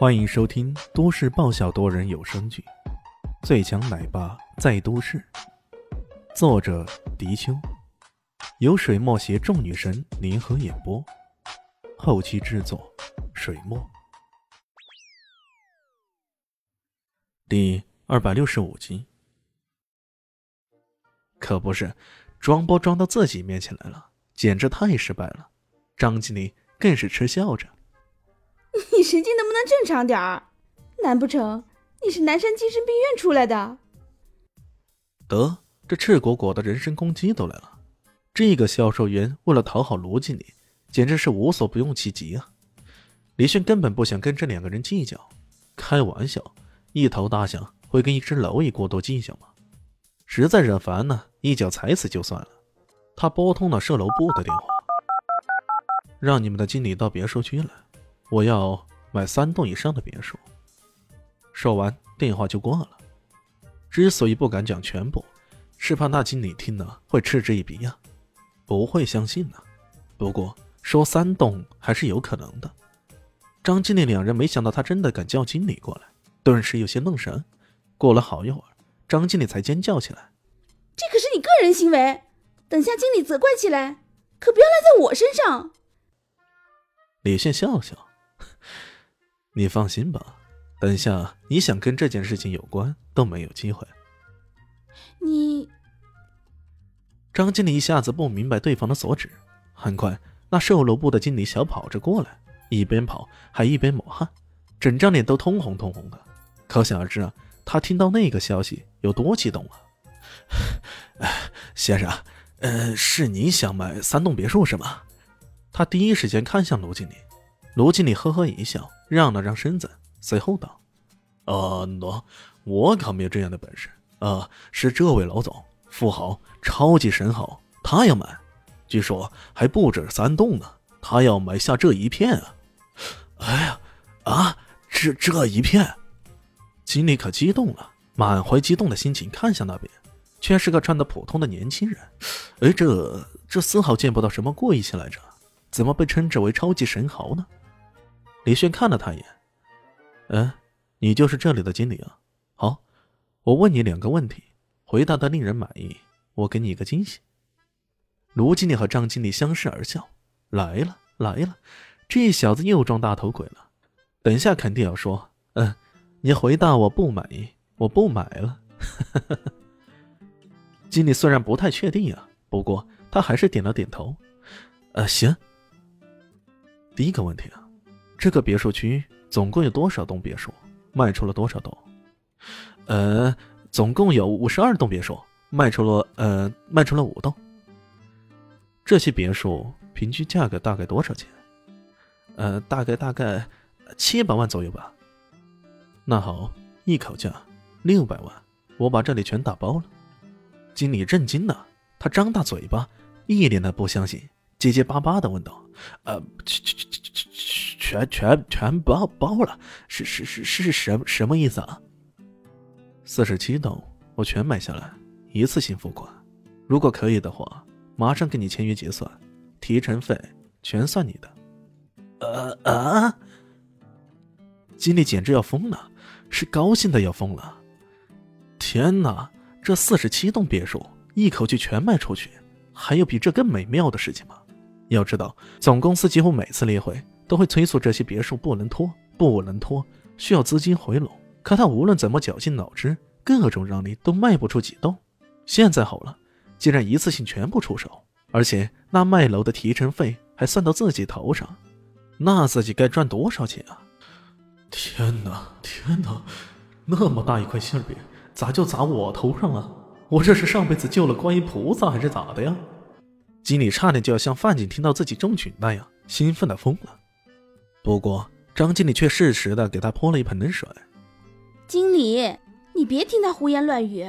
欢迎收听都市爆笑多人有声剧《最强奶爸在都市》，作者：迪秋，由水墨携众女神联合演播，后期制作：水墨。第二百六十五集，可不是，装波装到自己面前来了，简直太失败了。张经理更是嗤笑着。你神经能不能正常点儿？难不成你是南山精神病院出来的？得，这赤果果的人身攻击都来了。这个销售员为了讨好卢经理，简直是无所不用其极啊！李迅根本不想跟这两个人计较，开玩笑，一头大象会跟一只蝼蚁过多计较吗？实在惹烦呢，一脚踩死就算了。他拨通了售楼部的电话，让你们的经理到别墅区来。我要买三栋以上的别墅。说完，电话就挂了。之所以不敢讲全部，是怕那经理听了会嗤之以鼻呀，不会相信呢。不过说三栋还是有可能的。张经理两人没想到他真的敢叫经理过来，顿时有些愣神。过了好一会儿，张经理才尖叫起来：“这可是你个人行为，等下经理责怪起来，可不要赖在我身上。”李现笑笑。你放心吧，等下你想跟这件事情有关都没有机会。你，张经理一下子不明白对方的所指。很快，那售楼部的经理小跑着过来，一边跑还一边抹汗，整张脸都通红通红的。可想而知啊，他听到那个消息有多激动啊！先生，呃，是您想买三栋别墅是吗？他第一时间看向卢经理。卢经理呵呵一笑，让了让身子，随后道：“呃，喏，我可没有这样的本事。呃，是这位老总，富豪，超级神豪，他要买，据说还不止三栋呢，他要买下这一片啊！哎呀，啊，这这一片！”经理可激动了，满怀激动的心情看向那边，却是个穿的普通的年轻人。哎，这这丝毫见不到什么贵气来着，怎么被称之为超级神豪呢？李炫看了他一眼，嗯，你就是这里的经理啊。好，我问你两个问题，回答的令人满意，我给你一个惊喜。卢经理和张经理相视而笑，来了来了，这小子又装大头鬼了。等下肯定要说，嗯，你回答我不满意，我不买了。经理虽然不太确定呀，不过他还是点了点头。呃，行。第一个问题啊。这个别墅区总共有多少栋别墅？卖出了多少栋？呃，总共有五十二栋别墅，卖出了呃，卖出了五栋。这些别墅平均价格大概多少钱？呃，大概大概七百万左右吧。那好，一口价六百万，我把这里全打包了。经理震惊了，他张大嘴巴，一脸的不相信，结结巴巴的问道：“呃，全全。”全全全包包了，是是是是什什么意思啊？四十七栋，我全买下来，一次性付款。如果可以的话，马上跟你签约结算，提成费全算你的。呃啊！经理简直要疯了，是高兴的要疯了。天哪，这四十七栋别墅一口气全卖出去，还有比这更美妙的事情吗？要知道，总公司几乎每次例会。都会催促这些别墅不能拖，不能拖，需要资金回笼。可他无论怎么绞尽脑汁，各种让利都卖不出几栋。现在好了，竟然一次性全部出手，而且那卖楼的提成费还算到自己头上，那自己该赚多少钱啊！天哪，天哪，那么大一块馅饼，咋就砸我头上了？我这是上辈子救了观音菩萨还是咋的呀？经理差点就要像范景听到自己中举那样兴奋的疯了。不过，张经理却适时的给他泼了一盆冷水。经理，你别听他胡言乱语。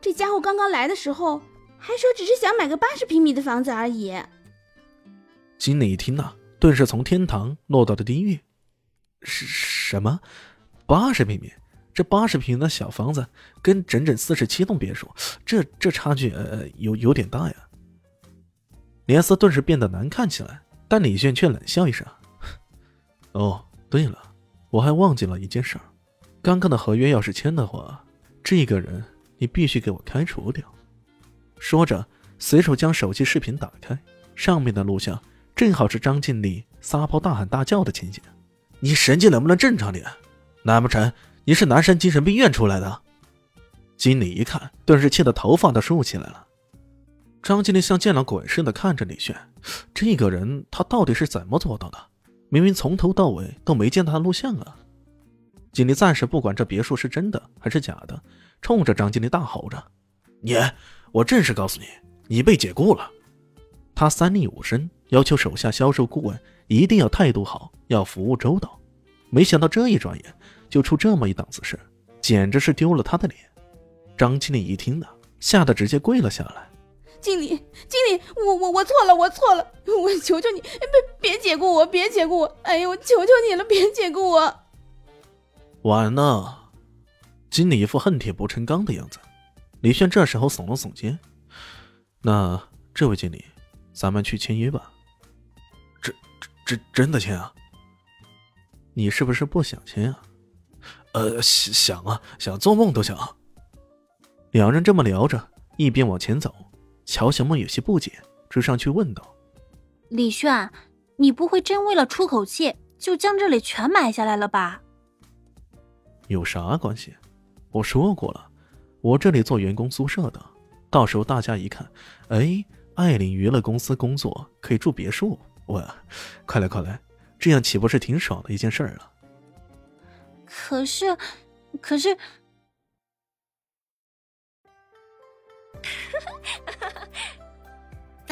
这家伙刚刚来的时候还说只是想买个八十平米的房子而已。经理一听呐，顿时从天堂落到了地狱。是什么？八十平米？这八十平的小房子跟整整四十七栋别墅，这这差距呃有有点大呀。脸色顿时变得难看起来，但李炫却冷笑一声。哦，对了，我还忘记了一件事儿，刚刚的合约要是签的话，这个人你必须给我开除掉。说着，随手将手机视频打开，上面的录像正好是张经理撒泼大喊大叫的情景。你神经能不能正常点？难不成你是南山精神病院出来的？经理一看，顿时气得头发都竖起来了。张经理像见了鬼似的看着李炫，这个人他到底是怎么做到的？明明从头到尾都没见他的录像啊！经理暂时不管这别墅是真的还是假的，冲着张经理大吼着：“你，我正式告诉你，你被解雇了！”他三令五申，要求手下销售顾问一定要态度好，要服务周到。没想到这一转眼就出这么一档子事，简直是丢了他的脸。张经理一听呢，吓得直接跪了下来。经理，经理，我我我错了，我错了，我求求你，别别解雇我，别解雇我，哎呦，我求求你了，别解雇我！完了，经理一副恨铁不成钢的样子。李炫这时候耸了耸肩，那这位经理，咱们去签约吧。真真真的签啊？你是不是不想签啊？呃，想想啊，想做梦都想。两人这么聊着，一边往前走。乔小梦有些不解，追上去问道：“李炫，你不会真为了出口气就将这里全买下来了吧？”“有啥关系？我说过了，我这里做员工宿舍的，到时候大家一看，哎，艾琳娱乐公司工作可以住别墅，我，快来快来，这样岂不是挺爽的一件事儿了？”“可是，可是。”